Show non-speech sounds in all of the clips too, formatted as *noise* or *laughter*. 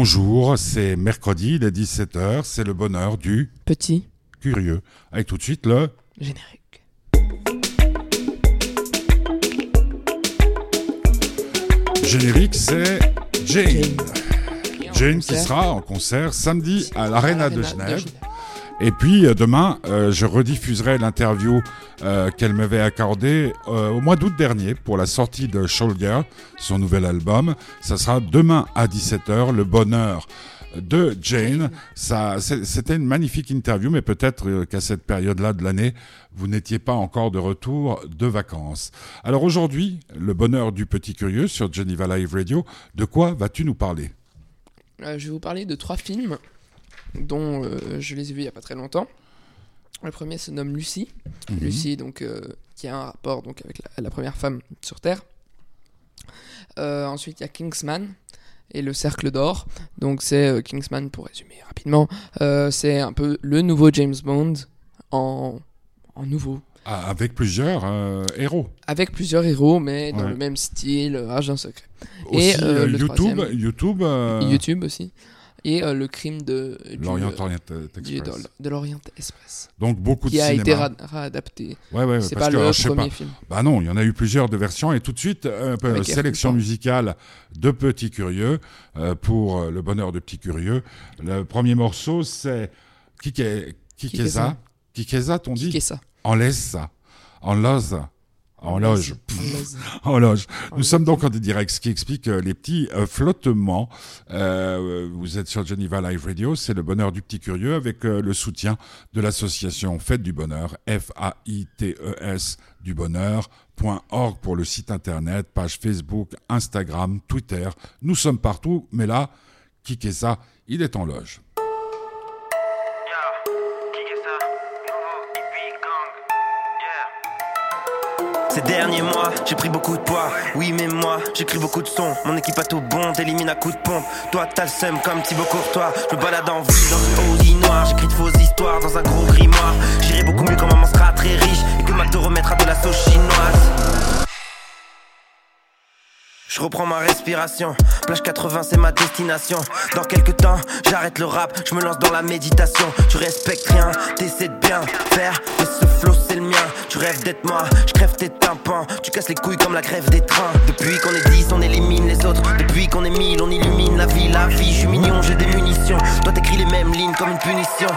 Bonjour, c'est mercredi, est 17h, c'est le bonheur du Petit curieux. Avec tout de suite le générique. générique, c'est Jane. Jane. Jane qui sera en concert samedi à l'Arena de Genève. Et puis euh, demain, euh, je rediffuserai l'interview euh, qu'elle m'avait accordée au mois d'août dernier pour la sortie de Shoulder, son nouvel album. Ça sera demain à 17h, le bonheur de Jane. C'était une magnifique interview, mais peut-être qu'à cette période-là de l'année, vous n'étiez pas encore de retour de vacances. Alors aujourd'hui, le bonheur du petit curieux sur Geneva Live Radio, de quoi vas-tu nous parler? Je vais vous parler de trois films dont euh, je les ai vus il n'y a pas très longtemps. Le premier se nomme Lucie. Mhm. Lucie, donc, euh, qui a un rapport donc, avec la, la première femme sur Terre. Euh, ensuite, il y a Kingsman et le Cercle d'Or. Donc, c'est Kingsman, pour résumer rapidement, c'est un peu le nouveau James Bond en, en nouveau. Ah, Avec plusieurs héros. Avec plusieurs héros, mais dans Ouais. le même style, agent secret. Aussi, le YouTube, troisième. YouTube, YouTube aussi. Et euh, le crime de l'Orient Orient du- Express. de, de l'Orient Express, Donc beaucoup qui de a cinéma. été réadapté. Ouais, ouais, C'est pas que, le premier pas. film. Bah non, il y en a eu plusieurs de versions et tout de suite euh, un peu, Avec sélection musicale de Petit Curieux euh, pour euh, le bonheur de Petit Curieux. Le premier morceau c'est Kike- Kikeza. Kikeza, t'on dit? Ça En laisse ça. En loge. En loge. En loge. En loge. Nous En sommes donc en direct, ce qui explique euh, les petits euh, flottements. Euh, vous êtes sur Geneva Live Radio, c'est le bonheur du petit curieux avec le soutien de l'association Fête du Bonheur, F-A-I-T-E-S du bonheur.org pour le site internet, page Facebook, Instagram, Twitter. Nous sommes partout, mais là, qui est ça Il est en loge. Ces derniers mois, j'ai pris beaucoup de poids. Oui, mais moi, j'écris beaucoup de sons. Mon équipe a tout bon, t'élimines à coup de pompe. Toi, t'as le seum comme Thibaut Courtois. Je me balade en ville dans une Audi noire. J'écris de fausses histoires dans un gros grimoire. J'irai beaucoup mieux quand maman sera très riche et que McDo remettra de la sauce chinoise. Je reprends ma respiration. Plage 80, c'est ma destination. Dans quelques temps, j'arrête le rap, je me lance dans la méditation. Tu respectes rien, t'essaies de bien faire, mais ce flow c'est le mien. Tu rêves d'être moi, je crève tes tympans. Tu casses les couilles comme la grève des trains. Depuis qu'on est 10, on élimine les autres. Depuis qu'on est 1000, on illumine la vie, la vie. Je suis mignon, j'ai des munitions. Toi t'écris les mêmes lignes comme une punition.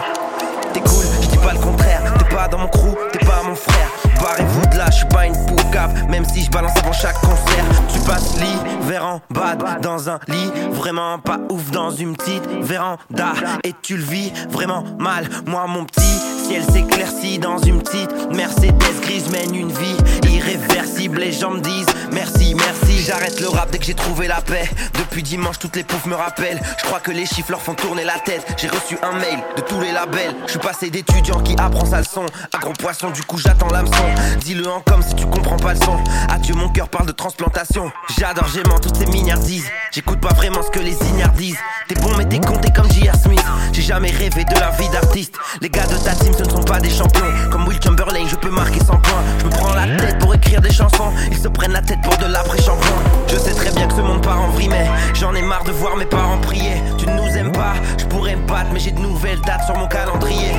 T'es cool, je dis pas le contraire. T'es pas dans mon crew, t'es pas mon frère. Barrez-vous de là, pas une poucave. Même si je balance avant chaque concert. Tu passes l'hiver en bad dans un lit. Vraiment pas ouf dans une petite véranda. Et tu le vis vraiment mal. Moi, mon petit ciel s'éclaircit dans une petite Mercedes grise. Mène une vie irréversible. Les gens me disent merci, merci. J'arrête le rap dès que j'ai trouvé la paix. Depuis dimanche, toutes les poufs me rappellent. Je crois que les chiffres leur font tourner la tête. J'ai reçu un mail de tous les labels. Je suis passé d'étudiant qui apprend sa leçon à gros poisson. Du coup, j'attends l'hameçon. Dis-le en comme si tu comprends pas le son. Adieu, mon cœur parle de transplantation. J'adore, j'aimant toutes ces milliardises. J'écoute pas vraiment ce que les ignares disent. T'es bon, mais t'es t'es comme J.R. Smith. J'ai jamais rêvé de la vie d'artiste. Les gars de ta team, ce ne sont pas des champions. Comme Will Chamberlain, je peux marquer 100 points. Je me prends la tête pour écrire des chansons. Ils se prennent la tête pour de l'après-shampoing. Je sais très bien que ce monde part en vrille, mais j'en ai marre de voir mes parents prier. Tu ne nous aimes pas, je pourrais me battre, mais j'ai de nouvelles dates sur mon calendrier.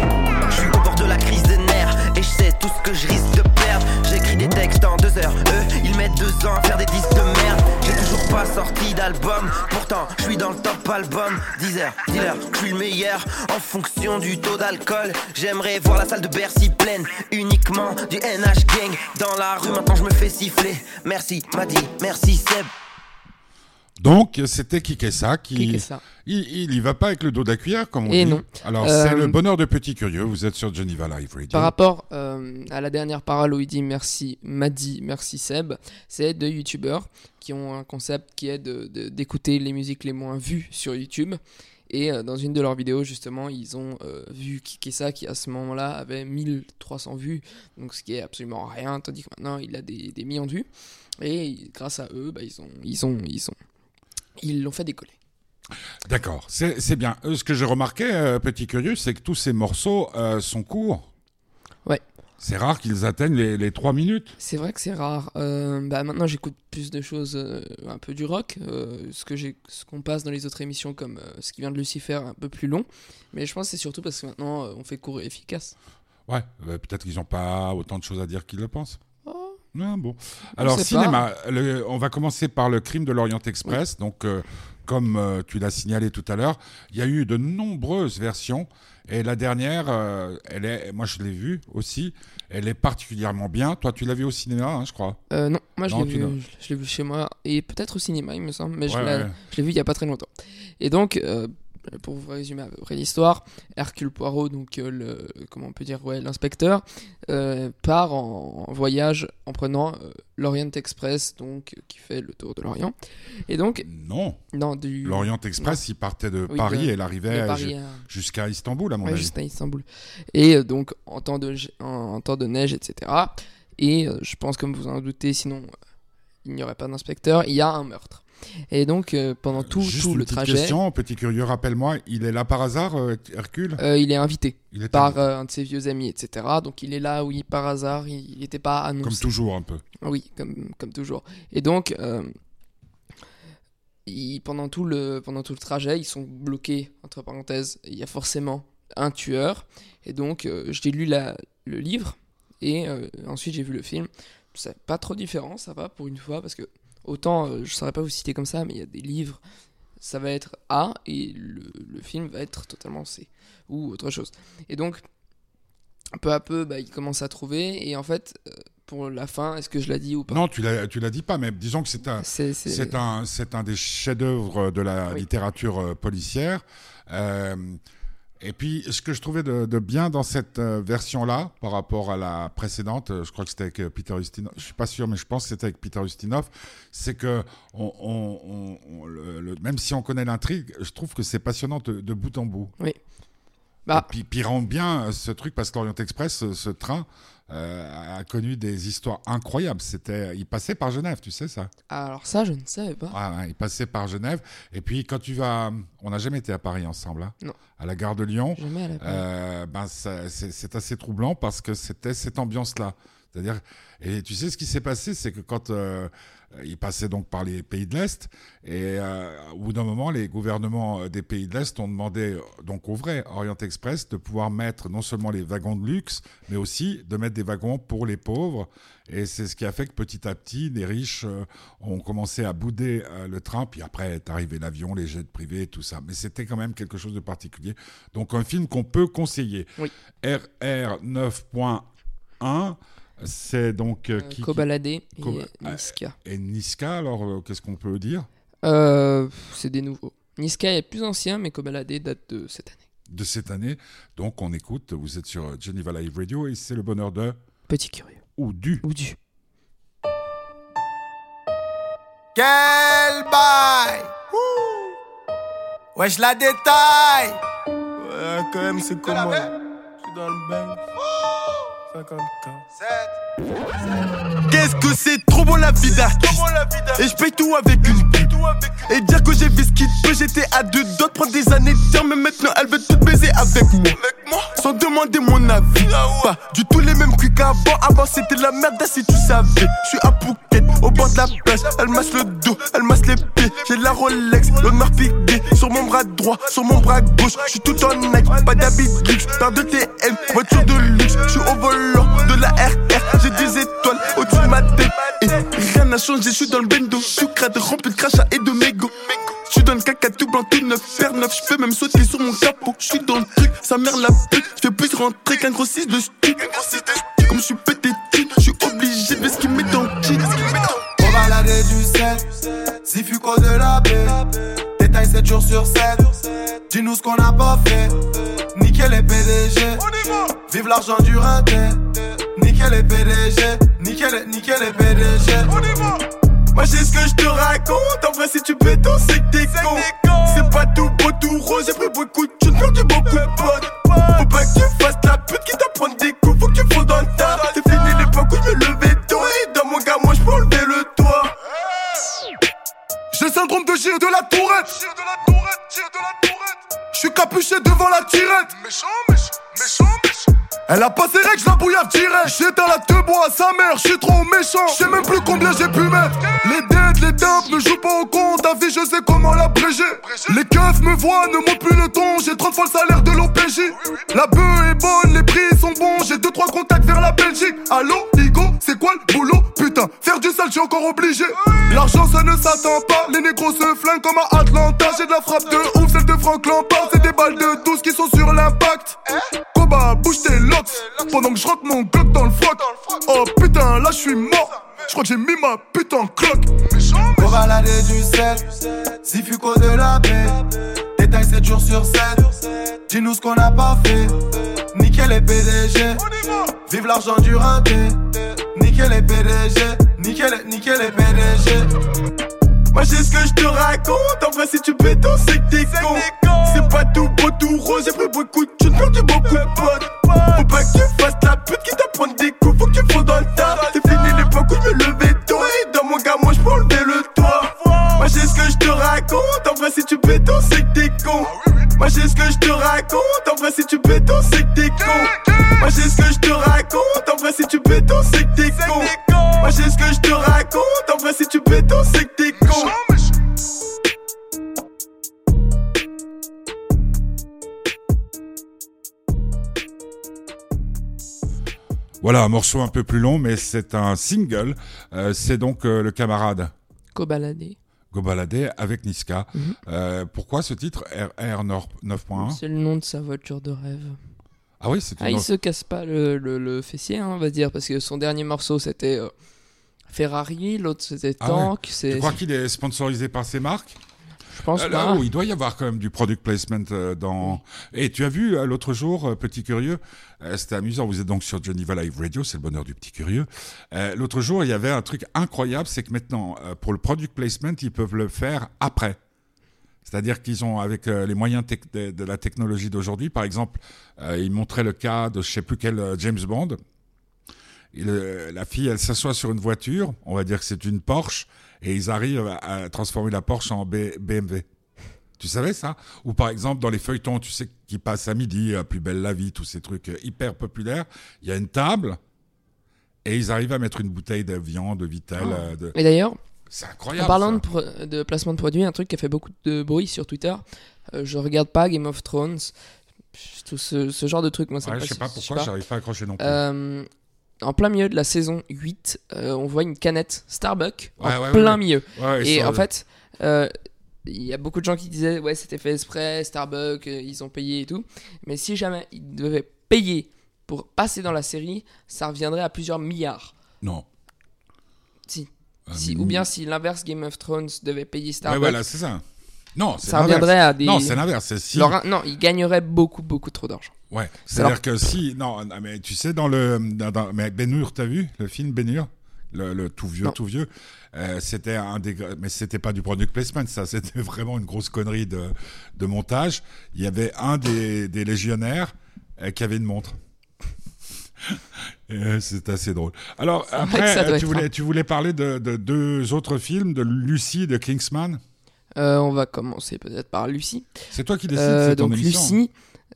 Je suis au bord de la crise des nerfs et je sais tout ce que je risque de perdre. J'écris des textes en deux heures, eux ils mettent deux ans à faire des disques de merde. J'ai toujours pas sorti d'album, pourtant dans le top album. 10 heures, dealer, je suis le meilleur en fonction du taux d'alcool. J'aimerais voir la salle de Bercy pleine, uniquement du NH gang. Dans la rue maintenant je me fais siffler. Merci Madi, merci Seb. Donc, c'était Kikessa qui. Ça Il, il y va pas avec le dos de la cuillère, comme on Et dit. non. Alors, Euh, c'est le bonheur de Petit Curieux. Vous êtes sur Geneva Live Radio. Par rapport euh, à la dernière parole où il dit merci Madi, merci Seb, c'est deux youtubeurs qui ont un concept qui est de- de- d'écouter les musiques les moins vues sur YouTube. Et euh, dans une de leurs vidéos, justement, ils ont euh, vu Kikessa qui à ce moment-là avait 1300 vues, donc ce qui est absolument rien, tandis que maintenant il a des, des millions de vues. Et grâce à eux, bah, ils ont, ils ont, ils ont, ils l'ont fait décoller. D'accord, c'est bien. Euh, ce que j'ai remarqué, euh, Petit Curieux, c'est que tous ces morceaux euh, sont courts. Ouais. C'est rare qu'ils atteignent les, les 3 minutes. C'est vrai que c'est rare. Euh, bah, maintenant, j'écoute plus de choses, un peu du rock, ce que ce qu'on passe dans les autres émissions, comme ce qui vient de Lucifer, un peu plus long. Mais je pense que c'est surtout parce que maintenant, on fait court et efficace. Ouais, peut-être qu'ils n'ont pas autant de choses à dire qu'ils le pensent. Ah, bon. Alors, cinéma, le- on va commencer par le crime de l'Orient Express. Donc, euh, comme euh, tu l'as signalé tout à l'heure, il y a eu de nombreuses versions. Et la dernière, euh, elle est, moi je l'ai vue aussi, elle est particulièrement bien. Toi, tu l'as vue au cinéma, hein, je crois. Euh, non, moi je Non, l'ai tu l'as- vu, je l'ai vu chez moi et peut-être au cinéma, il me semble, mais je l'ai ouais. je l'ai vu il y a pas très longtemps. Et donc, pour vous résumer à peu près l'histoire, Hercule Poirot, donc euh, le, comment on peut dire, ouais, l'inspecteur, euh, part en, en voyage en prenant euh, l'Orient Express, donc euh, qui fait le tour de l'Orient. Et donc, Non, non, du l'Orient Express, il partait de Oui, Paris de- et de arrivait Paris ju- à- jusqu'à Istanbul, à mon Ouais, avis. juste à Istanbul. Et euh, donc, en temps de, ge- en, en temps de neige, etc. Et euh, je pense, comme vous en doutez, sinon euh, il n'y aurait pas d'inspecteur, il y a un meurtre. Et donc, euh, pendant tout, Juste tout une le petite trajet, question, petit curieux, rappelle-moi, il est là par hasard, euh, Hercule? Euh, il est invité Il est par un de ses vieux amis, etc. Donc, il est là, oui, par hasard, il n'était pas annoncé. comme toujours un peu. Oui, comme, comme toujours. Et donc, pendant, tout le, pendant tout le trajet, ils sont bloqués, entre parenthèses, il y a forcément un tueur. Et donc, j'ai lu la, le livre, et ensuite j'ai vu le film. C'est pas trop différent, ça va, pour une fois, parce que autant, euh, je saurais pas vous citer comme ça, mais il y a des livres, ça va être A, et le, le film va être totalement C, ou autre chose. Et donc, peu à peu, bah, ils commencent à trouver, et en fait, euh, pour la fin, est-ce que je l'ai dit ou pas? Non, tu l'as, tu l'as dit pas, mais disons que c'est un, C'est un, c'est un des chefs-d'œuvre de la Oui. littérature euh, policière. Euh, et puis, ce que je trouvais de, de bien dans cette euh, version-là, par rapport à la précédente, euh, je crois que c'était avec euh, Peter Ustinov, je suis pas sûr, mais je pense que c'était avec Peter Ustinov, c'est que on, on- on- on- le- le- même si on connaît l'intrigue, je trouve que c'est passionnant de, de bout en bout. Bah, Et puis, puis il rend bien ce truc parce que l'Orient Express, ce, ce train, euh, a connu des histoires incroyables. C'était, il passait par Genève, tu sais ça? alors ça, je ne savais pas. Ah, ouais, il passait par Genève. Et puis, quand tu vas. On n'a jamais été à Paris ensemble, hein, Non. à la gare de Lyon. Jamais à la Euh, ben, c'est assez troublant parce que c'était cette ambiance-là. C'est-à-dire, et tu sais ce qui s'est passé, c'est que quand euh, il passait donc par les pays de l'Est, et euh, au bout d'un moment, les gouvernements euh, des pays de l'Est ont demandé, euh, donc au vrai Orient Express, de pouvoir mettre non seulement les wagons de luxe, mais aussi de mettre des wagons pour les pauvres. Et c'est ce qui a fait que petit à petit, les riches euh, ont commencé à bouder euh, le train, puis après est arrivé l'avion, les jets privés, tout ça. Mais c'était quand même quelque chose de particulier. Donc un film qu'on peut conseiller. Oui. RR 9.1, c'est donc euh, Euh, qui, qui- Kobalade et Koba- Niska. et Niska. Alors euh, qu'est-ce qu'on peut dire? Euh, c'est des nouveaux. Niska est plus ancien, mais Kobalade date de cette année. de cette année Donc on écoute. Vous êtes sur Geneva Live Radio et c'est le bonheur de Petit curieux. ou du. Ou du. Quel bail Ouais, je la détaille Ouais, quand même, c'est comment Je suis dans le bain 50 Qu'est-ce que c'est trop bon la vie d'artiste Et je paye tout avec une pute Et dire que j'ai vu ce qu'il peut J'étais à deux de prendre des années de terre Mais maintenant elle veut tout baiser avec moi Sans demander mon avis. Pas du tout les mêmes cuits qu'avant. Avant c'était la merde si tu savais. Je suis à Phuket au bord de la plage. Elle masse le dos, elle masse les pieds. J'ai la Rolex, l'honneur piqué Sur mon bras droit, sur mon bras gauche. Je suis tout en Nike, pas d'habit luxe. Paire de TM, voiture de luxe. Je suis au volant de la RR J'ai des étoiles au-dessus de ma tête. Et rien n'a changé, je suis dans le bendo. Sucrade rempli de crachats et de mégots je dans le caca tout blanc, tout neuf, faire neuf, je peux même sauter sur mon capot. Je suis dans le truc, sa mère la pute, je fais plus rentrer qu'un gros 6 de stu. Comme je suis pété je suis obligé de ce qu'il met en kit. On va balader du sel, si fuco de la baie. Détail 7 jours sur 7. Dis-nous ce qu'on n'a pas fait. Nickel les PDG. Vive l'argent du raté. Nickel les PDG. Nickel, nickel les PDG. Moi j'ai ce que je te raconte, en vrai si tu peux tout c'est que t'es con. C'est pas tout beau, tout rose, j'ai pris beaucoup de thunes, perdu beaucoup de potes. Elle a pas ses règles, je la bouillave direct. J'éteins la te bois à sa mère, je suis trop méchant. Je sais même plus combien j'ai pu mettre. Les dettes, les dumps ne jouent pas au compte. Ta vie, je sais comment l'abréger. Les keufs me voient, ne montent plus le ton. J'ai 30 fois le salaire de l'OPJ. La bœuf est bonne, les prix sont bons. J'ai 2-3 contacts vers la Belgique. Allô, Ligo, c'est quoi le boulot? Putain, faire du sale, je suis encore obligé. L'argent, ça ne s'attend pas. Les négros se flinguent comme à Atlanta. J'ai de la frappe de ouf, celle de Frank Lampard. C'est des balles de 12 qui sont sur l'impact. Bouge tes locks. Pendant que je rentre mon glock dans le froc. Oh putain, là je suis mort. Je crois que j'ai mis ma putain en cloque. Faut balader du sel, si fuco de la paix. Détail 7 jours sur 7. Dis-nous ce qu'on n'a pas fait. Nickel les PDG. Vive l'argent du raté. Nickel les PDG. Nickel, nickel les PDG. Moi j'ai ce que je te raconte. En vrai, si tu béton, c'est que t'es con. C'est pas tout beau, tout rose. J'ai pris beaucoup de thunes, perdu beaucoup de potes. Pas que tu fasses la pute qui t'apprend des coups. Faut que tu dans le tas. C'est fini l'époque où je me levais tôt. Et dans mon gars, moi je peux enlever le toit. Moi j'ai ce que je te raconte. En vrai, si tu béton, c'est que t'es con. Moi j'ai ce que je te raconte. En vrai, si tu béton, c'est que t'es con. Moi j'ai ce que je te raconte. En vrai, si tu béton, c'est que t'es con. Moi j'ai ce que je te raconte. En vrai, si tu béton, c'est que Voilà, un morceau un peu plus long, mais c'est un single. Euh, c'est donc euh, le camarade Cobaladé. Gobalade avec Niska. Mhm. Euh, pourquoi ce titre RR 9.1 C'est le nom de sa voiture de rêve. Ah oui, c'est Ah, il se casse pas le, le, le fessier, hein, on va dire, parce que son dernier morceau c'était Ferrari, l'autre c'était Ah ouais. Tank. Tu crois qu'il est sponsorisé par ces marques? Pense Euh, pas. là, où il doit y avoir quand même du product placement euh, dans. Et tu as vu euh, l'autre jour, petit curieux, c'était amusant. Vous êtes donc sur Geneva Live Radio, c'est le bonheur du petit curieux. L'autre jour, il y avait un truc incroyable, c'est que maintenant, pour le product placement, ils peuvent le faire après. C'est-à-dire qu'ils ont, avec euh, les moyens de, de la technologie d'aujourd'hui, par exemple, euh, ils montraient le cas de je sais plus quel euh, James Bond. La fille, elle s'assoit sur une voiture, on va dire que c'est une Porsche, et ils arrivent à, à transformer la Porsche en B- BMW. Tu savais ça? Ou par exemple, dans les feuilletons, tu sais, qui passent à midi, à Plus belle la vie, tous ces trucs euh, hyper populaires, il y a une table, et ils arrivent à mettre une bouteille de viande, de Vitel. euh, de... Et d'ailleurs, C'est incroyable. en parlant de, placement de produits, un truc qui a fait beaucoup de bruit sur Twitter, euh, je regarde pas Game of Thrones, tout ce, ce genre de truc, moi ça Ouais, me je sais pas pourquoi, j'arrive pas à accrocher non plus. Euh, en plein milieu de la saison 8, euh, on voit une canette Starbucks en Ouais, ouais, plein ouais. milieu. Et en fait, euh, il y a beaucoup de gens qui disaient ouais c'était fait exprès, Starbucks, euh, ils ont payé et tout. Mais si jamais ils devaient payer pour passer dans la série, ça reviendrait à plusieurs milliards. Non. Si. Euh, Si- ou bien si l'inverse Game of Thrones devait payer Starbucks, voilà, c'est ça. Non, ça reviendrait à des. Non, c'est l'inverse. Si. leur- Non, ils gagneraient beaucoup, beaucoup trop d'argent. Ouais. C'est C'est-à-dire leur- que si. Non, mais tu sais, dans le. Dans, dans- mais Ben Hur, t'as vu le film Ben Hur? Le, le tout vieux, Non. tout vieux. Euh, c'était un des. Mais c'était pas du product placement, ça. *laughs* C'était vraiment une grosse connerie de, de montage. Il y avait un des, des légionnaires euh, qui avait une montre. Euh, C'est assez drôle. Alors, après, euh, tu, voulais, tu voulais parler de, de deux autres films, de Lucie, de Kingsman. Euh, on va commencer peut-être par Lucie. C'est toi qui décides, Euh, donc. Lucie,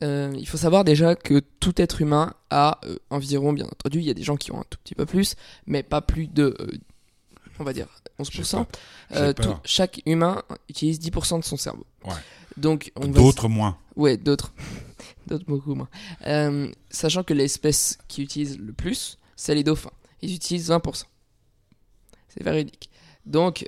euh, il faut savoir déjà que tout être humain a euh, environ, bien entendu, il y a des gens qui ont un tout petit peu plus, mais pas plus de, on va dire, 11%. J'ai Euh, peur. tout- chaque humain utilise 10% de son cerveau. Ouais. Donc on va D'autres moins. Ouais, d'autres. *laughs* d'autres beaucoup moins. Sachant que l'espèce qui utilise le plus, c'est les dauphins. Ils utilisent 20%. C'est véridique. Donc,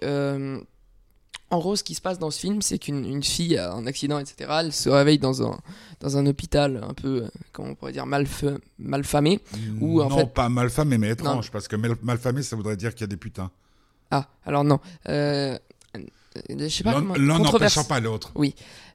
en gros, ce qui se passe dans ce film, c'est qu'une une fille a un accident, etc. Elle se réveille dans un, dans un hôpital un peu, euh, comment on pourrait dire, malfa- malfamé. En non, fait- pas malfamé, mais étrange, parce que mal- malfamé, ça voudrait dire qu'il y a des putains. Ah, alors non. Euh, je sais pas L'un comment. l'un controverse. n'empêchant pas l'autre.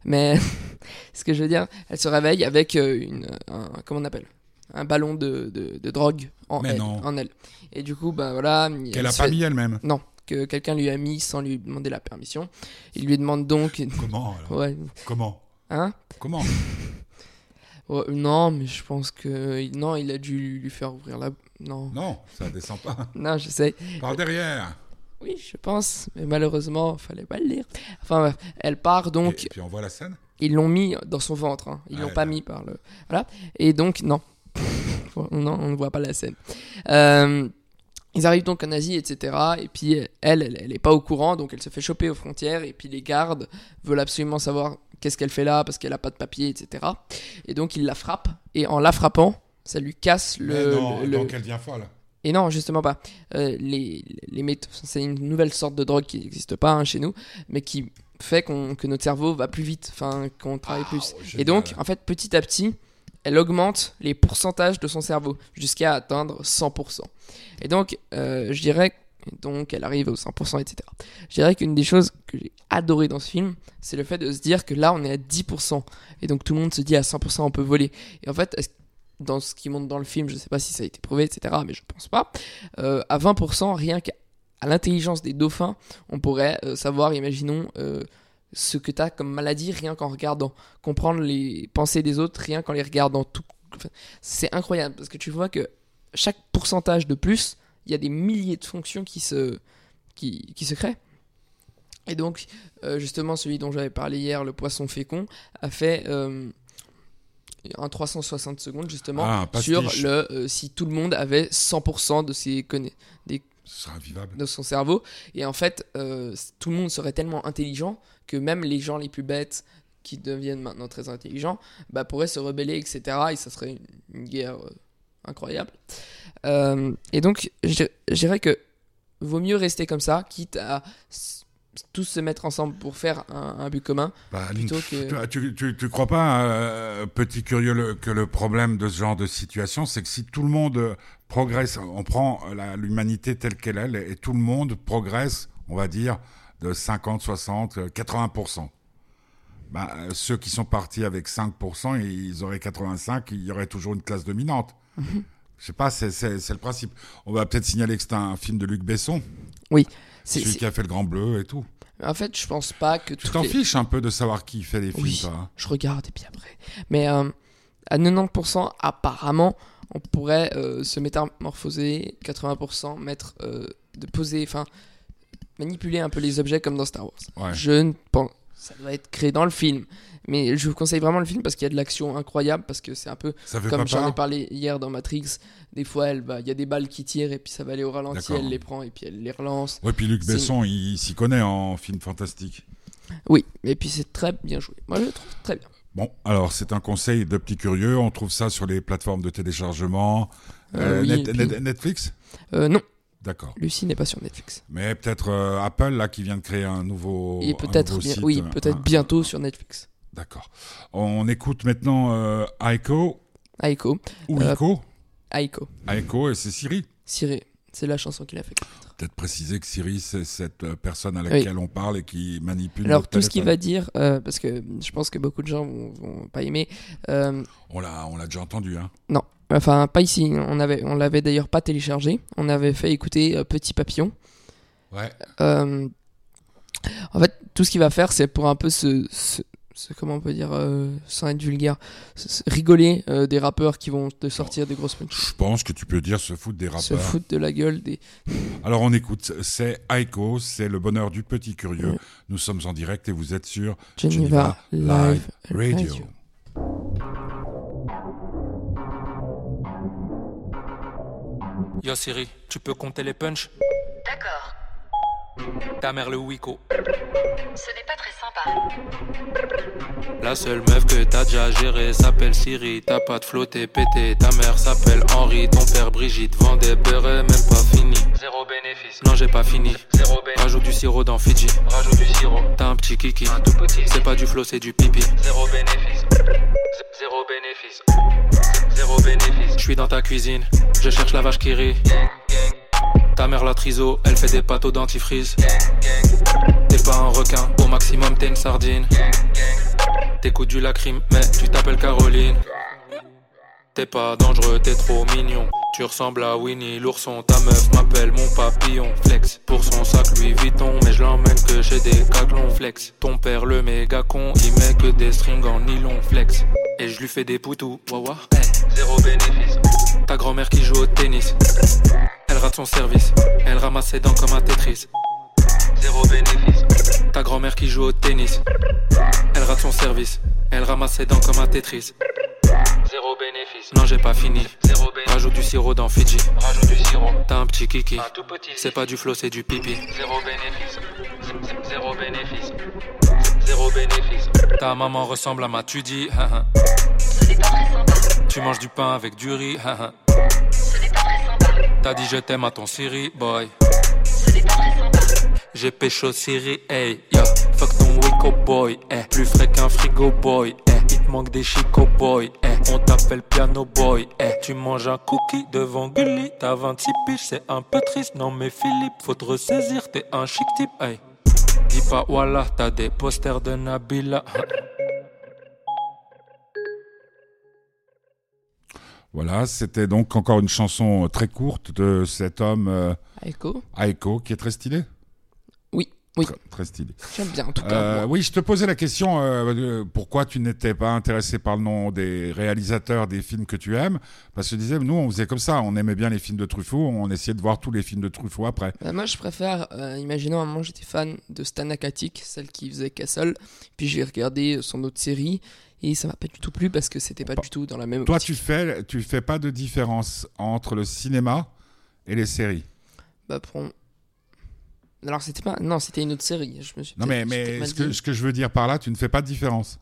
Mais *laughs* ce que je veux dire, elle se réveille avec euh, une, un, comment on appelle? Un ballon de, de, de drogue en Mais elle, non. en elle. Et du coup, bah voilà. Qu'elle elle a pas fait- mis elle-même. Non, que quelqu'un lui a mis sans lui demander la permission. Il lui demande donc. Comment alors Ouais. Comment Hein Comment *laughs* Ouais, Non, mais je pense que. Non, il a dû lui faire ouvrir la. Non. Non, ça descend pas. *laughs* Non, je sais. Par derrière. Oui, je pense. Mais malheureusement, fallait pas le lire. Enfin, bref, elle part donc. Et puis on voit la scène. Ils l'ont mis dans son ventre. hein. Ils Ouais, l'ont pas ouais. mis par le. Voilà. Et donc, non. *laughs* non, on ne voit pas la scène. Euh, ils arrivent donc en Asie, etc. Et puis elle, elle, elle est pas au courant, donc elle se fait choper aux frontières. Et puis les gardes veulent absolument savoir qu'est-ce qu'elle fait là parce qu'elle a pas de papier, etc. Et donc ils la frappent. Et en la frappant, ça lui casse Mais le. non, le- donc elle devient folle. Et non, justement pas. Euh, les, les c'est une nouvelle sorte de drogue qui n'existe pas hein, chez nous, mais qui fait qu'on- que notre cerveau va plus vite, enfin qu'on travaille plus. Oh, Et donc, en fait, petit à petit, elle augmente les pourcentages de son cerveau jusqu'à atteindre 100%. Et donc, euh, je dirais, donc elle arrive au 100%, etc. Je dirais qu'une des choses que j'ai adoré dans ce film, c'est le fait de se dire que là, on est à 10%. Et donc, tout le monde se dit à 100%, on peut voler. Et en fait, dans ce qui montre dans le film, je sais pas si ça a été prouvé, etc., mais je pense pas. euh, à 20%, rien qu'à l'intelligence des dauphins, on pourrait euh, savoir, imaginons, ce que tu as comme maladie rien qu'en regardant. Comprendre les pensées des autres rien qu'en les regardant. Tout. Enfin, c'est incroyable parce que tu vois que chaque pourcentage de plus, il y a des milliers de fonctions qui se, qui, qui se créent. Et donc, euh, justement, celui dont j'avais parlé hier, le poisson fécond, a fait euh, un 360 secondes, justement, Ah, sur le euh, si tout le monde avait 100% de ses conna- Ce sera invivable. de son cerveau. Et en fait, euh, tout le monde serait tellement intelligent que même les gens les plus bêtes qui deviennent maintenant très intelligents bah, pourraient se rebeller, etc. Et ça serait une, une guerre euh, incroyable. Euh, et donc, je dirais que vaut mieux rester comme ça, quitte à tous se mettre ensemble pour faire un, un but commun. Bah, Plutôt que- tu, tu, tu crois pas, euh, petit curieux, le- que le problème de ce genre de situation, c'est que si tout le monde progresse, on prend l'humanité telle qu'elle est, et tout le monde progresse, on va dire, de 50, 60, euh, 80%. Bah, euh, ceux qui sont partis avec 5%, ils auraient 85, il y aurait toujours une classe dominante. Je sais pas, c'est le principe. On va peut-être signaler que c'est un film de Luc Besson, C'est- celui qui a fait Le Grand Bleu et tout. En fait, je pense pas que Tu t'en les- fiches un peu de savoir qui fait les films, Oui. toi hein je regarde et puis après. Mais euh, à 90%, apparemment, on pourrait euh, se métamorphoser, 80% mettre, euh, de poser, enfin, manipuler un peu les objets comme dans Star Wars. Ouais. Je ne pense, ça doit être créé dans le film. Mais je vous conseille vraiment le film parce qu'il y a de l'action incroyable, parce que c'est un peu Ça comme j'en ai parlé hier dans Matrix. Des fois, il y a des balles qui tirent et puis ça va aller au ralenti, elle les prend et puis elle les relance. Ouais, puis Luc Besson, il, il s'y connaît en film fantastique. Oui, et puis c'est très bien joué. Moi, je le trouve très bien. Bon, alors c'est un conseil de petits curieux. On trouve ça sur les plateformes de téléchargement. Euh, oui, Net- et puis- Net- Netflix? Euh, non, D'accord. Lucie n'est pas sur Netflix. Mais peut-être euh, Apple, là, qui vient de créer un nouveau. Et peut-être bien, oui, euh, peut-être un- bientôt sur Netflix. D'accord. On écoute maintenant euh, Aiko Aiko, ou Euh, Iko. Aiko, Aiko et c'est Siri. Siri, c'est la chanson qu'il a fait. connaître. Peut-être préciser que Siri, c'est cette euh, personne à laquelle on parle et qui manipule. Alors tout ce qu'il va dire, euh, parce que je pense que beaucoup de gens vont, vont pas aimer. euh, On l'a, déjà entendu, hein. enfin, pas ici. On avait, on l'avait d'ailleurs pas téléchargé. On avait fait écouter euh, Petit Papillon. Ouais. En fait, tout ce qu'il va faire, c'est pour un peu se, se- se- comment on peut dire, euh, sans être vulgaire, se- se- rigoler euh, des rappeurs qui vont te sortir des grosses punches. Je pense que tu peux dire se foutre des Se rappeurs. foutre de la gueule des. Alors on écoute, c'est Aiko, c'est le bonheur du petit curieux. Ouais. Nous sommes en direct et vous êtes sur Geneva Geneva Live Radio. Radio. Yo Siri, tu peux compter les punchs D'accord, Ta mère le Wiko. ce n'est pas très sympa. La seule meuf que t'as déjà gérée s'appelle Siri. T'as pas de t'es pété. Ta mère s'appelle Henri. Ton père Brigitte vend des beurres, même pas fini. Zéro bénéfice. Non, j'ai pas fini. Zéro bénéfice. Rajoute du sirop dans Fidji. Rajoute du sirop. T'as un petit kiki. Un tout petit. C'est pas du flow, c'est du pipi. Zéro bénéfice. Zéro bénéfice. Zéro bénéfice. Je suis dans ta cuisine. Je cherche la vache qui rit. Ta mère la triso, elle fait des pâtes au dentifrice. T'es pas un requin, au maximum t'es une sardine. T'écoutes du lacryme, mais tu t'appelles Caroline. T'es pas dangereux, t'es trop mignon. Tu ressembles à Winnie l'ourson, ta meuf m'appelle mon papillon. Flex pour son sac Louis Vuitton, mais je l'emmène que chez des caglons. Flex, ton père le méga con, il met que des strings en nylon. Flex, et je lui fais des poutous. Wawa, hey, zéro bénéfice. Ta grand-mère qui joue au tennis, elle rate son service, elle ramasse ses dents comme un Tetris. Zéro bénéfice. Ta grand-mère qui joue au tennis. Elle rate son service. Elle ramasse ses dents comme un Tetris. Zéro bénéfice. Non, j'ai pas fini. Zéro bénéfice. Rajoute du sirop dans Fidji. Rajoute du sirop. T'as un petit kiki. Un tout petit. C'est pas du flow, c'est du pipi. Zéro bénéfice. Zéro bénéfice. Zéro bénéfice. Ta maman ressemble à ma tu dis. hein, hein. Tu manges du pain avec du riz. T'as dit je t'aime à ton Siri, boy. J'ai pécho Siri, hey, yo. Fuck ton Wico boy, eh. Plus frais qu'un frigo boy, eh. Il te manque des chico boy, eh. On t'appelle piano boy, eh. Tu manges un cookie devant Gulli. T'as 26 piges, c'est un peu triste. Non mais Philippe, faut te ressaisir, t'es un chic type, hey. Dis pas voilà, t'as des posters de Nabila. Voilà, c'était donc encore une chanson très courte de cet homme euh, Aiko Aiko qui est très stylé. Oui. Très, très stylé. J'aime bien en tout cas. Euh, oui, je te posais la question euh, pourquoi tu n'étais pas intéressé par le nom des réalisateurs des films que tu aimes? Parce que je disais, nous, on faisait comme ça. On aimait bien les films de Truffaut. On essayait de voir tous les films de Truffaut après. Bah, moi, je préfère, euh, imaginons, à un moment, j'étais fan de Stana Katic, celle qui faisait Castle. Puis j'ai regardé son autre série et ça m'a pas du tout plu parce que c'était pas Bah, du tout dans la même. Toi, optique. tu fais, tu fais pas de différence entre le cinéma et les séries? Bah, pour... Alors, c'était pas. Non, c'était une autre série. Je me suis Non, mais, mais ce que, dit. ce que je veux dire par là, tu ne fais pas de différence.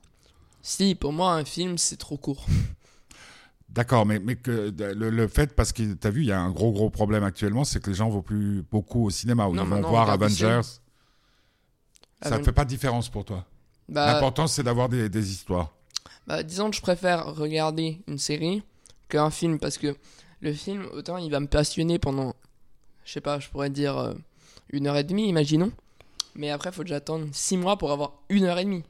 Si, pour moi, un film, c'est trop court. *laughs* D'accord, mais, mais que le, le fait, parce que tu as vu, il y a un gros, gros problème actuellement, c'est que les gens vont plus beaucoup au cinéma, ou Non, ils vont voir Avengers. Ça ne fait pas de différence pour toi. Bah, L'important, c'est d'avoir des, des histoires. bah, disons que je préfère regarder une série qu'un film parce que le film, autant il va me passionner pendant, je sais pas, je pourrais dire euh, une heure et demie, imaginons. Mais après, il faut que j'attende six mois pour avoir une heure et demie.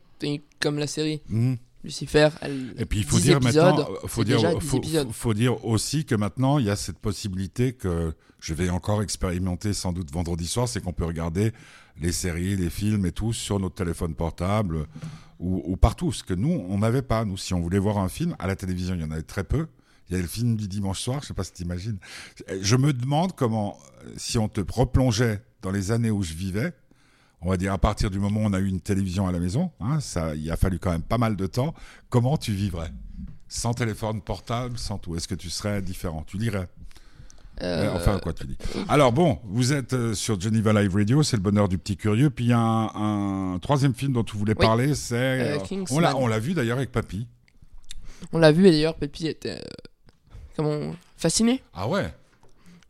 Comme la série Mhm. Lucifer, elle. Et puis il faut 10 dire épisodes, maintenant, euh, faut dire, déjà 10 faut, faut- dire aussi que maintenant il y a cette possibilité que je vais encore expérimenter sans doute vendredi soir, c'est qu'on peut regarder les séries, les films et tout sur notre téléphone portable ou, ou partout. Ce que nous on n'avait pas. Nous, si on voulait voir un film à la télévision, il y en avait très peu. Il y a le film du dimanche soir, je sais pas si tu imagines. Je me demande comment, si on te replongeait dans les années où je vivais, on va dire à partir du moment où on a eu une télévision à la maison, hein, ça, il a fallu quand même pas mal de temps. Comment tu vivrais sans téléphone portable, sans tout? Est-ce que tu serais différent? Tu lirais euh, Enfin, quoi tu dis Alors bon, vous êtes euh, sur Geneva Live Radio, c'est le bonheur du petit curieux. Puis il y a un, un troisième film dont tu voulais Oui. parler, c'est Euh, euh, on l'a, vu d'ailleurs avec Papy. On l'a vu et d'ailleurs, Pépi était. euh, comment Fasciné Ah ouais.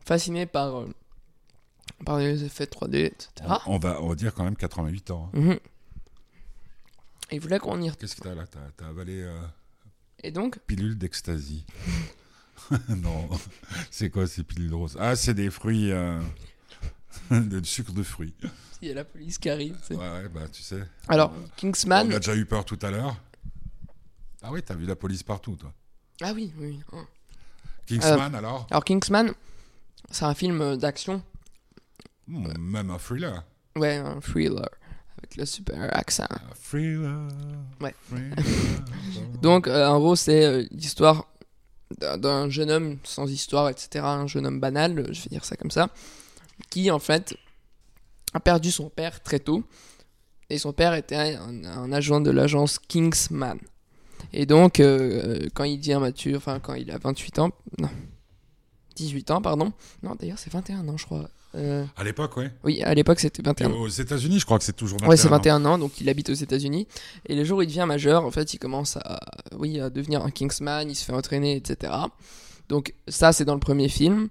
Fasciné par. Euh, par les effets 3D, etc. On, on va, on va dire quand même 88 ans. hein. Mhm. Et il voulait qu'on y retourne. Qu'est-ce que t'as là? T'as, t'as avalé euh, Et donc, pilule d'ecstasy. *laughs* non, c'est quoi ces pilules roses? Ah, c'est des fruits, euh, *laughs* du sucre de fruits. il y a la police qui arrive. Ouais, ouais, bah tu sais. Alors, On Kingsman. a déjà eu peur tout à l'heure. Ah oui, t'as vu la police partout, toi. Ah oui, oui. Kingsman, alors? Alors, Kingsman, c'est un film euh, d'action. Hmm, Même un thriller. Ouais, un thriller. Avec le super accent. Un thriller. Ouais. thriller. *laughs* Donc, euh, en gros, c'est euh, l'histoire d'un- jeune homme sans histoire, etc. Un jeune homme banal, je vais dire ça comme ça. Qui, en fait, a perdu son père très tôt. Et son père était un, un agent de l'agence Kingsman. Et donc, euh, quand il devient mature, enfin, quand il a 28 ans, non, 18 ans, pardon. Non, d'ailleurs, c'est 21 ans, je crois. Euh, À l'époque, ouais. oui, à l'époque, c'était 21 ans. Aux États-Unis, je crois que c'est toujours 21 Ouais, c'est ans. 21 ans, donc il habite aux États-Unis. Et le jour où il devient majeur, en fait, il commence à, oui, à devenir un Kingsman, il se fait entraîner, etc. Donc ça, c'est dans le premier film.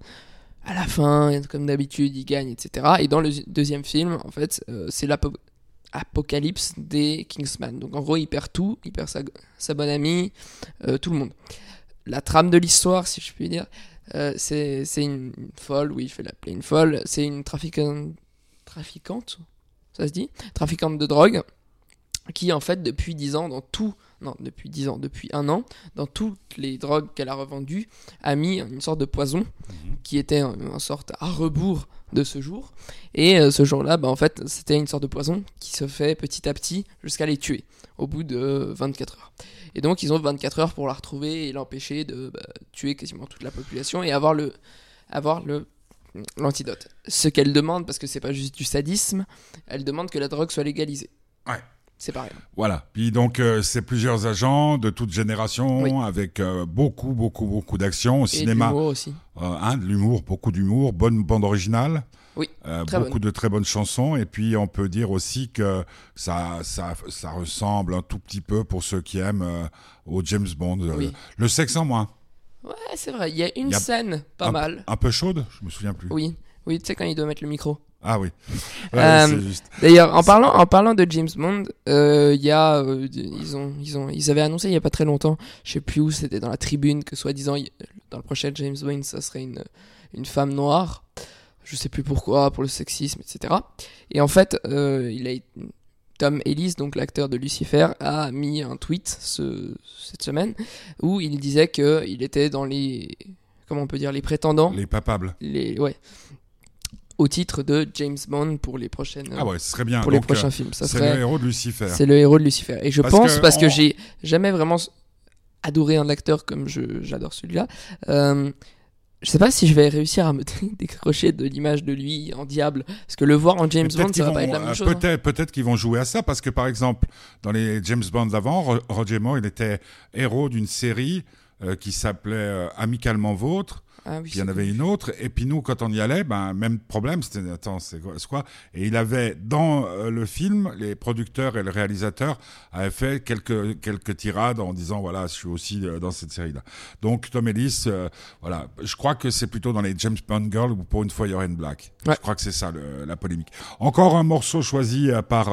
À la fin, comme d'habitude, il gagne, etc. Et dans le deuxième film, en fait, euh, c'est l'apocalypse des Kingsman. Donc en gros, il perd tout, il perd sa, sa bonne amie, euh, tout le monde. La trame de l'histoire, si je puis dire, euh, c'est une, folle, oui, je vais l'appeler une folle. C'est une trafiquante, trafiquante, ça se dit, trafiquante de drogue, qui en fait depuis 10 ans dans tout, non depuis 10 ans, depuis un an, dans toutes les drogues qu'elle a revendues, a mis une sorte de poison qui était en, en sorte à rebours de ce jour. Et euh, ce jour-là, bah, en fait, c'était une sorte de poison qui se fait petit à petit jusqu'à les tuer au bout de 24 heures. Et donc ils ont 24 heures pour la retrouver et l'empêcher de bah, tuer quasiment toute la population et avoir le avoir le l'antidote. Ce qu'elle demande, parce que c'est pas juste du sadisme, elle demande que la drogue soit légalisée. Ouais. C'est pareil. Voilà. Puis donc, euh, c'est plusieurs agents de toute génération, Oui. avec euh, beaucoup, beaucoup, beaucoup d'action au Et cinéma. de l'humour aussi. Euh, hein, de l'humour, beaucoup d'humour, bonne bande originale. Oui, Euh, beaucoup de très bonnes chansons. Et puis, on peut dire aussi que ça, ça, ça ressemble un tout petit peu, pour ceux qui aiment, euh, au James Bond. Euh. Le sexe en moins. Ouais, c'est vrai. Il y a une Il y a scène pas un, mal. Un peu chaude, je me souviens plus. Oui. Oui, tu sais quand il doit mettre le micro. Ah oui. Ouais. D'ailleurs, en parlant, en parlant de James Bond, il y a, ils ont, ils ont, ils avaient annoncé il y a pas très longtemps, je sais plus où, c'était dans la tribune que soi-disant dans le prochain James Bond, ça serait une, une femme noire. Je sais plus pourquoi, pour le sexisme, etc. Et en fait, euh, il a, Tom Ellis, donc l'acteur de Lucifer, a mis un tweet ce, cette semaine où il disait que il était dans les, comment on peut dire, les prétendants, Les papables. les, ouais, au titre de James Bond pour les prochaines. Ah ouais, ce serait bien. pour les prochains euh, films. Ça C'est serait, le héros de Lucifer. c'est le héros de Lucifer. Et je Parce pense, que parce que on- j'ai jamais vraiment adoré un acteur comme je, j'adore celui-là, euh, je sais pas si je vais réussir à me *laughs* décrocher de l'image de lui en diable. Parce que le voir en James Bond, ça va vont- pas être la même euh, chose. hein. Peut-être, qu'ils vont jouer à ça parce que par exemple, dans les James Bond d'avant, Ro- Roger Moore, il était héros d'une série euh, qui s'appelait euh, Amicalement Vôtre. Ah oui, Puis il y en avait une autre. Et puis nous, quand on y allait, ben même problème. C'était attends, c'est quoi, Et il avait dans euh, le film, les producteurs et le réalisateur avaient fait quelques quelques tirades en disant voilà, je suis aussi euh, dans cette série-là. Donc Tom Ellis, euh, voilà, je crois que c'est plutôt dans les James Bond Girls où pour une fois il y aurait une blague. Ouais. Je crois que c'est ça le- la polémique. Encore un morceau choisi par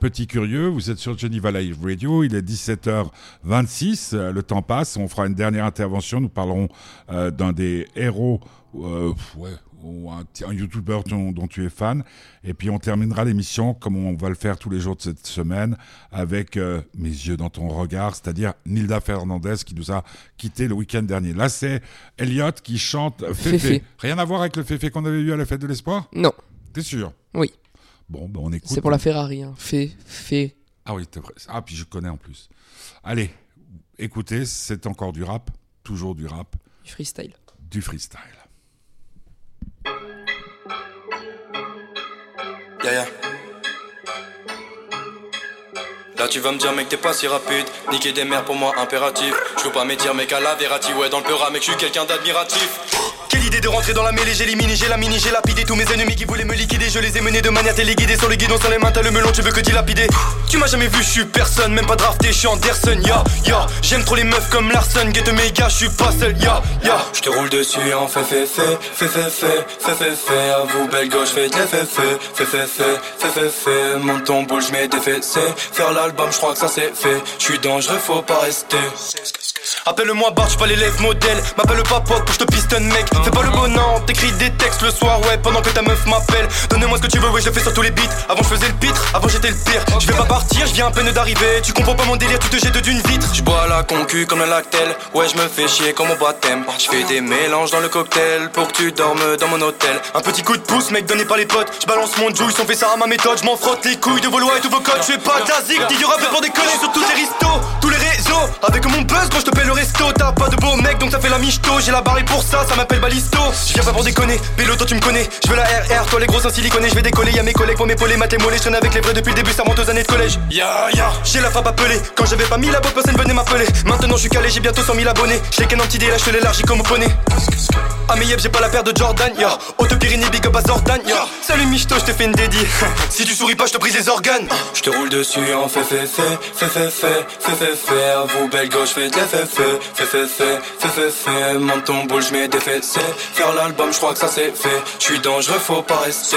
Petit Curieux. Vous êtes sur Geneva Live Radio. Il est 17h26. euh, le temps passe. On fera une dernière intervention. Nous parlerons d'un des héros, euh, ouais, ou un, un YouTuber dont, dont tu es fan. Et puis on terminera l'émission comme on va le faire tous les jours de cette semaine avec euh, Mes yeux dans ton regard, c'est-à-dire Nilda Fernandez qui nous a quitté le week-end dernier. Là, c'est Elliot qui chante Féfé. Rien à voir avec le Féfé qu'on avait vu à la fête de l'espoir? Non, T'es sûr? Oui. Bon, ben on écoute. c'est pour la Ferrari. Hein. Fait. Ah oui. Ah, puis je connais en plus. Allez, écoutez, c'est encore du rap, toujours du rap, du freestyle. Freestyle. Yeah. Là tu vas me dire mec t'es pas si rapide Niquer des mères pour moi impératif Je peux pas me dire mec à la Verratti Ouais dans le peur mec je suis quelqu'un d'admiratif quelle idée de rentrer dans la mêlée, j'ai éliminé, j'ai la mini, j'ai lapidé tous mes ennemis qui voulaient me liquider, je les ai menés de manière téléguidée sur le guidon, sur les mains, t'as le melon, tu veux que dilapider Tu m'as jamais vu, je suis personne, même pas drafté, je suis Anderson, ya ya. J'aime trop les meufs comme Larson, get mes gars, je suis pas seul, ya ya Je te roule dessus en fait fait fait, fait fait fait, fait fait fait, à vous belle gauche, fais des fait fait, fait fait fait, fait fait fait, mon tombeau, je mets des fessées, faire l'album, je crois que ça c'est fait, je suis dangereux, faut pas rester Appelle-moi Bart, j'suis pas l'élève modèle. M'appelle pas pote pour je te pistonne, mec. Fais pas le bonheur, t'écris des textes le soir, ouais, pendant que ta meuf m'appelle. Donne-moi ce que tu veux, ouais, je le fais sur tous les beats. Avant, je faisais le pitre, avant, j'étais le pire. Je vais pas partir, je viens à peine d'arriver. Tu comprends pas mon délire, tu te jettes d'une vitre. Je bois la concu comme un lactel. Ouais, je me fais chier comme au baptême. Je fais des mélanges dans le cocktail pour que tu dormes dans mon hôtel. Un petit coup de pouce, mec, donné par les potes. Je balance mon juice, on fait ça à ma méthode. Je m'en frotte les couilles de vos lois et tous vos codes. Je fais pas de la rap pour déconner sur tous les restos, tous les réseaux. Avec mon buzz, gros, je te paie le resto. T'as pas de beau mec, donc ça fait la michto. J'ai la barre pour ça, ça m'appelle Balisto. Je viens pas pour déconner, Pélo, toi tu me connais. Je veux la RR, toi les gros en silicone. Je vais décoller, y'a mes collègues pour m'épauler, mater mollet. Je traîne avec les vrais depuis le début, ça monte aux années de collège. Ya ya, j'ai la frappe appelée. Quand j'avais pas mis la botte, personne venait m'appeler. Maintenant je suis calé, j'ai bientôt 100 000 abonnés. Je les ken en petit dé, là je l'élargis comme au poney. Ah mais yep, j'ai pas la paire de Jordan, ya. Auto Pyrénées, big up à Zordan, ya. Salut Michto, je te fais une dédie. si tu souris pas, je te brise les organes. Je te roule dessus en fait, fait, fait, fait, fait, fait, fait, fait, fait. Vous, belle gauche, fais de fait, fait, fait, fait, fait, fait, fait, fait. Monte ton boule, je mets des fessées. Faire l'album, je crois que ça c'est fait. Je suis dangereux, faut pas rester.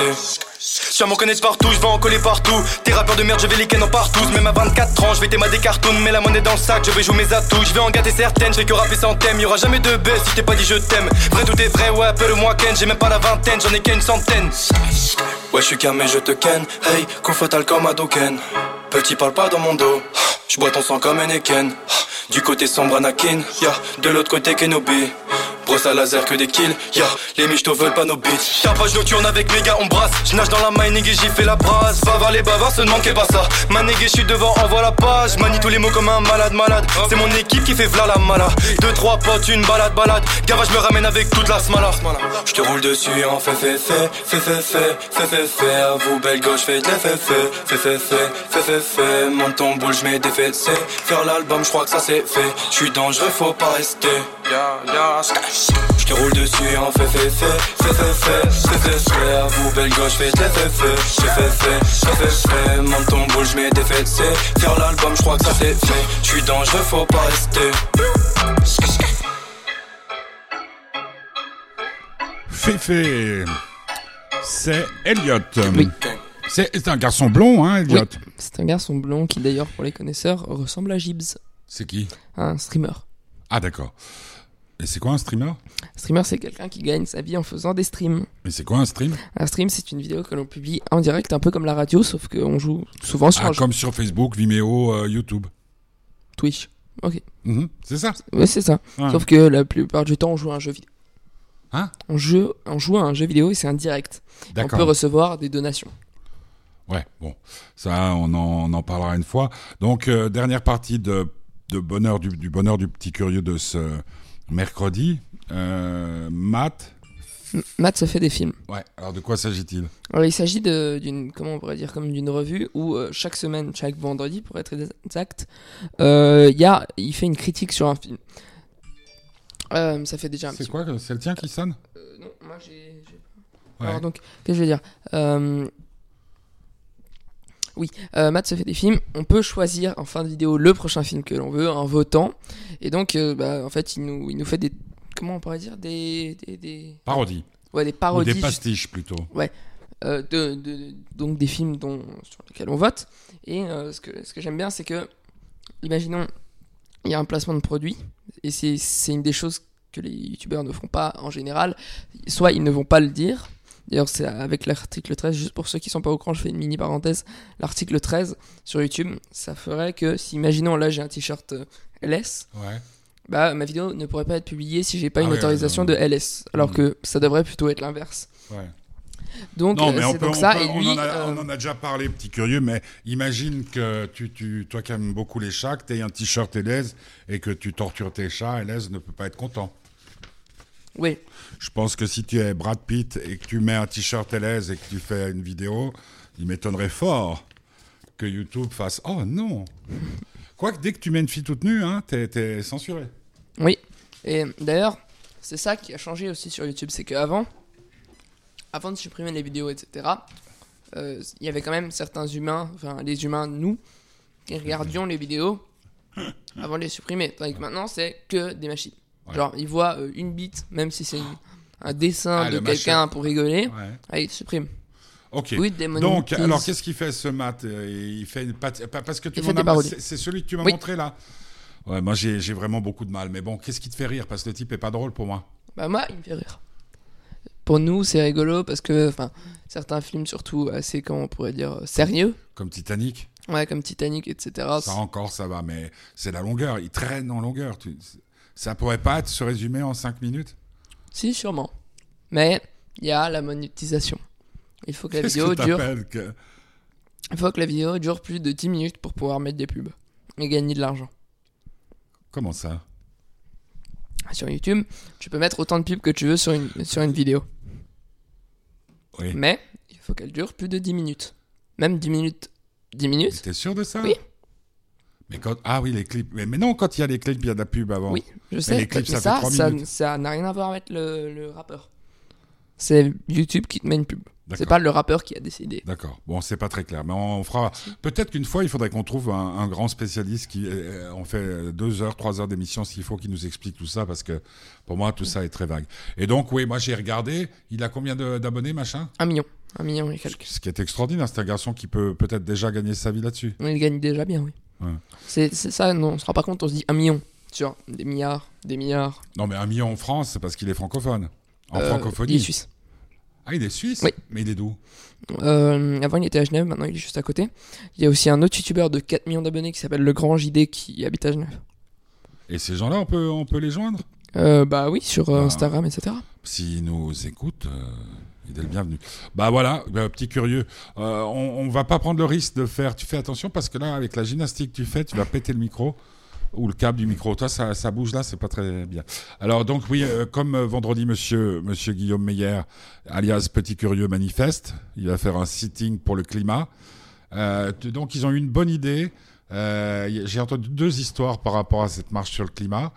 Je m'en connaître partout, je vais en coller partout. Tes rappeurs de merde, je vais les ken en partout. Même à 24 ans, je vais t'aimer des cartoons. Mais la monnaie dans le sac, je vais jouer mes atouts. Je vais en gâter certaines, je vais que rapper sans thème. Y'aura jamais de baisse si t'ai pas dit je t'aime. Vrai tout est vrai, ouais, appelle-moi Ken. J'ai même pas la vingtaine, j'en ai qu'une centaine. Ouais, je suis mais je te ken. Hey, fatal comme Hadoken. Petit parle dans mon dos. Je bois ton sang comme un Eken. Du côté sombre Anakin, ya. De l'autre côté Kenobi. Brosse à laser que des kills. Ya, les michtos veulent pas nos beats. Chapage nocturne avec mes gars, on brasse. Je nage dans la mining et j'y fais la brasse. Va voir les bavards, se demande pas ça. Manégué, je suis devant, envoie la page. Manie tous les mots comme un malade, malade. C'est mon équipe qui fait v'là la mala. Deux, trois potes, une balade, balade. Gavage me ramène avec toute la smala. Je te roule dessus en fait, fait, fait, fait, fait, fait, fait, fait, fait. Vous, belle gauche, faites les fait, fait, fait, fait, fait, fait, fait, fait. Monte ton boule, je mets des c'est. Faire l'album, je crois que ça c'est fait. Je suis dangereux, faut pas rester. Je te roule dessus en fait, fait, fait, fait, fait, fait, fait, fait, fait. À vous, belle gauche, les fait, fait, fait, fait, fait, fait, fait, fait. Monte ton boule, je mets des faits, c'est. Faire l'album, je crois que ça c'est fait. Je suis dangereux, faut pas rester. Féfé, c'est Elliot. Oui. C'est c'est un garçon blond, hein, Elliot C'est un garçon blond qui, d'ailleurs, pour les connaisseurs, ressemble à Gibbs, C'est qui? Un streamer. Ah, d'accord. Et c'est quoi un streamer? Un streamer, c'est quelqu'un qui gagne sa vie en faisant des streams. Mais c'est quoi un stream? Un stream, c'est une vidéo que l'on publie en direct, un peu comme la radio, sauf qu'on joue souvent sur Ah, un jeu. comme sur Facebook, Vimeo, euh, YouTube. Twitch. Ok, Mhm, c'est ça? Ouais, c'est ça. Ouais. Sauf que la plupart du temps, on joue à un jeu vidéo. Hein? On, joue, on joue à un jeu vidéo et c'est un direct. On peut recevoir des donations. Ouais, bon, ça, on en, on en parlera une fois. Donc, euh, dernière partie de, de bonheur du, du bonheur du petit curieux de ce mercredi. Euh, Matt, Matt se fait des films. ouais. Alors, de quoi s'agit-il? Il s'agit d'une, comment on pourrait dire, comme d'une revue où euh, chaque semaine, chaque vendredi, pour être exact, euh, il y a, il fait une critique sur un film. Euh, ça fait déjà un C'est quoi C'est le tien qui sonne? Euh, non, moi j'ai. Ouais. Alors donc, qu'est-ce que je veux dire? Oui, euh, Matt se fait des films. On peut choisir en fin de vidéo le prochain film que l'on veut en votant. Et donc, euh, bah, en fait, il nous, il nous fait des. Comment on pourrait dire Des. des, des... Parodie. Ouais, des Ou parodies. des pastiches, plutôt. euh, de, de- donc des films dont, sur lesquels on vote. Et ce que, ce que j'aime bien, c'est que, imaginons, il y a un placement de produit, et c'est c'est une des choses que les youtubeurs ne font pas en général. Soit ils ne vont pas le dire. D'ailleurs, c'est avec l'article 13, juste pour ceux qui sont pas au courant, je fais une mini parenthèse. L'article 13 sur YouTube, ça ferait que si, imaginons, là j'ai un t-shirt euh, LS, Ouais. bah ma vidéo ne pourrait pas être publiée si j'ai pas Ah une autorisation de LS. Alors Mhm. que ça devrait plutôt être l'inverse. ouais. Donc, Non, euh, mais on c'est peut, donc on ça. peut- et on lui, en a, euh, on en a déjà parlé, petit curieux, mais imagine que tu, tu, toi qui aimes beaucoup les chats, que tu un t-shirt LS et que tu tortures tes chats, LS ne peut pas être content. Oui. Je pense que si tu es Brad Pitt et que tu mets un t-shirt LS et que tu fais une vidéo, il m'étonnerait fort que YouTube fasse Oh non Quoique dès que tu mets une fille toute nue, hein, t'es, t'es censuré. Oui, et d'ailleurs, c'est ça qui a changé aussi sur YouTube, c'est qu'avant, avant de supprimer les vidéos, etc., euh, il y avait quand même certains humains, enfin les humains, nous, qui regardions les vidéos avant de les supprimer. Tandis que maintenant, c'est que des machines. Ouais. Genre, ils voient euh, une bite, même si c'est un dessin Ah, de quelqu'un pour rigoler, Ouais. allez, ils suppriment. Ok. Oui, Donc, alors qu'est-ce qu'il fait ce Matt Euh, Il fait une pat- pa- parce que tu Il c'est, celui que tu m'as Oui. montré là. Ouais, moi j'ai, vraiment beaucoup de mal. Mais bon, qu'est-ce qui te fait rire? Parce que le type est pas drôle pour moi. Bah moi, il me fait rire. Pour nous, c'est rigolo parce que, enfin, certains films surtout assez, comment on pourrait dire, euh, sérieux, Comme Titanic. ouais, comme Titanic, etc. Ça encore, ça va, mais c'est la longueur. Il traîne en longueur. Tu- Ça pourrait pas être se résumer en 5 minutes Si, sûrement. Mais il y a la monétisation. Il faut que la vidéo que dure. que- Il faut que la vidéo dure plus de 10 minutes pour pouvoir mettre des pubs et gagner de l'argent. Comment ça? Sur YouTube, tu peux mettre autant de pubs que tu veux sur une, sur une vidéo. Oui. Mais il faut qu'elle dure plus de 10 minutes. Même 10 minutes. 10 minutes? T'es sûr de ça? Oui. Mais quand... Ah oui, les clips. Mais, mais non, quand il y a les clips, il y a de la pub avant. Oui, je sais. les clips, mais ça fait ça, n'a rien à voir avec le, le rappeur. C'est YouTube qui te met une pub. C'est pas le rappeur qui a décidé. D'accord. Bon, c'est pas très clair, mais on fera. Peut-être qu'une fois, il faudrait qu'on trouve un, un grand spécialiste qui. euh, on fait deux heures, trois heures d'émission s'il faut, qui nous explique tout ça, parce que pour moi, tout ça est très vague. Et donc, oui, moi j'ai regardé. Il a combien d'abonnés, machin? Un million. Un million et quelques. Ce qui est extraordinaire, c'est un garçon qui peut peut-être déjà gagner sa vie là-dessus. Il gagne déjà bien, oui. Ouais. C'est c'est ça, non, on se rend pas compte, on se dit un million. Sur des milliards, des milliards. Non, mais un million en France, c'est parce qu'il est francophone. En Euh, francophonie. Il est suisse. Ah, il est suisse Oui. Mais il est d'où? Euh, avant, il était à Genève, maintenant, il est juste à côté. Il y a aussi un autre youtubeur de 4 millions d'abonnés qui s'appelle Le Grand JD qui habite à Genève. Et ces gens-là, on peut, on peut les joindre? Euh, bah oui, sur euh, Ah. Instagram, etc. S'il nous écoute, euh, il est le bienvenu. Bah voilà, bah, petit curieux. Euh, on, on va pas prendre le risque de faire. Tu fais attention parce que là, avec la gymnastique que tu fais, tu vas péter le micro ou le câble du micro. Toi, ça, bouge là, c'est pas très bien. Alors donc oui, euh, comme euh, vendredi, monsieur, monsieur Guillaume Meyer, alias Petit Curieux, manifeste. Il va faire un sitting pour le climat. Donc ils ont eu une bonne idée. J'ai entendu deux histoires par rapport à cette marche sur le climat.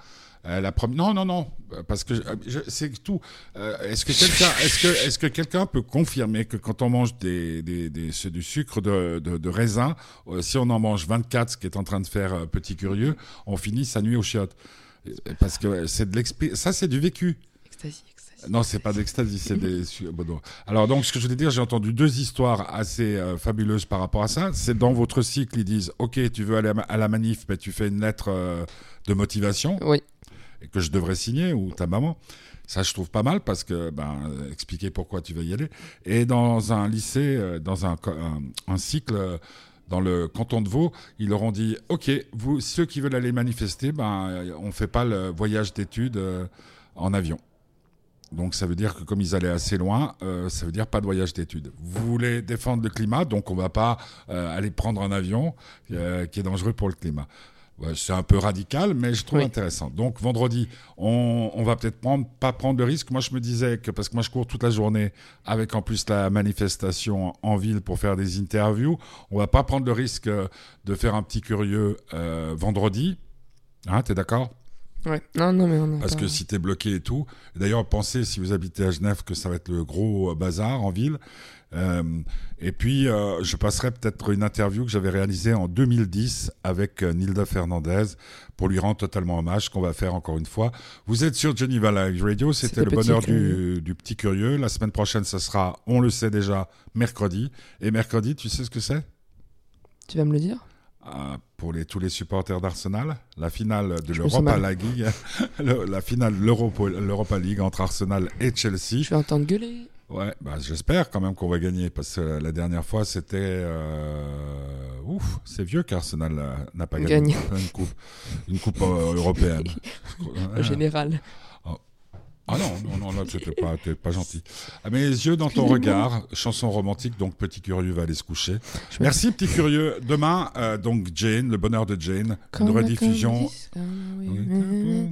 Euh, la première, non, non, non, euh, parce que je- c'est tout. Euh, est-ce que quelqu'un, est-ce que, est-ce que quelqu'un peut confirmer que quand on mange des, des, des- du sucre de, de, de raisin, euh, si on en mange 24, ce qui est en train de faire euh, petit curieux, on finit sa nuit aux chiottes. Euh, Parce que c'est de ça c'est du vécu. Ecstasy, ecstasy. Non, c'est pas d'ecstasy, c'est des. *laughs* bon. Alors donc, ce que je voulais dire, j'ai entendu deux histoires assez euh, fabuleuses par rapport à ça. C'est dans votre cycle, ils disent, ok, tu veux aller à la manif, mais tu fais une lettre euh, de motivation Oui. Que je devrais signer ou ta maman. Ça, je trouve pas mal parce que ben expliquer pourquoi tu veux y aller. Et dans un lycée, euh, dans un, cycle. euh, dans le canton de Vaud, ils leur ont dit OK, vous, ceux qui veulent aller manifester, ben, euh, on fait pas le voyage d'études en avion. Donc ça veut dire que comme ils allaient assez loin, ça veut dire pas de voyage d'études. Vous voulez défendre le climat, donc on va pas aller prendre un avion qui est dangereux pour le climat. C'est un peu radical, mais je trouve Oui. intéressant. Donc vendredi, on, on va peut-être prendre, pas prendre de risque. Moi, je me disais que parce que moi, je cours toute la journée avec en plus la manifestation en ville pour faire des interviews, on va pas prendre le risque euh, de faire un petit curieux euh, vendredi. Hein, t'es d'accord? Ouais. Non, non, mais on parce pas- que si t'es bloqué et tout. D'ailleurs, pensez, si vous habitez à Genève, que ça va être le gros euh, bazar en ville. Euh, et puis, euh, je passerai peut-être une interview que j'avais réalisée en 2010 avec euh, Nilda Fernandez pour lui rendre totalement hommage, qu'on va faire encore une fois. Vous êtes sur Geneva Live Radio, c'était le bonheur du, du petit curieux. La semaine prochaine, ce sera, on le sait déjà, mercredi. Et mercredi, tu sais ce que c'est? Tu vas me le dire? Euh, pour les, tous les supporters d'Arsenal, la finale de l'Europa. League, *laughs* le- la finale l'Europa League entre Arsenal et Chelsea. Je vais entendre gueuler. Ouais, bah, j'espère quand même qu'on va gagner parce que la dernière fois c'était euh, ouf, c'est vieux qu'Arsenal n'a pas gagné une coupe, une coupe euh, européenne. *laughs* Au général. Ah non, non, non, là, c'était pas, pas gentil. À mes yeux dans ton regard, chanson romantique, donc Petit Curieux va aller se coucher. Merci Petit Curieux. Demain, euh, donc Jane, le bonheur de Jane, Comme une rediffusion.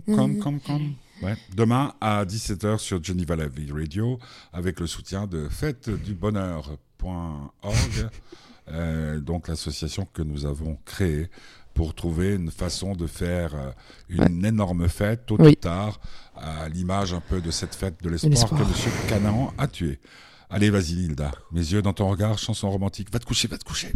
Comme, comme, comme. Ouais. Demain à 17h sur Geneva Live Radio avec le soutien de fêtedubonheur.org, *laughs* euh, donc l'association que nous avons créée pour trouver une façon de faire euh, une énorme fête tôt Oui. ou tard à l'image un peu de cette fête de l'espoir que M. Canaan a tué. Allez, vas-y, Hilda. Mes yeux dans ton regard, chanson romantique. Va te coucher, va te coucher.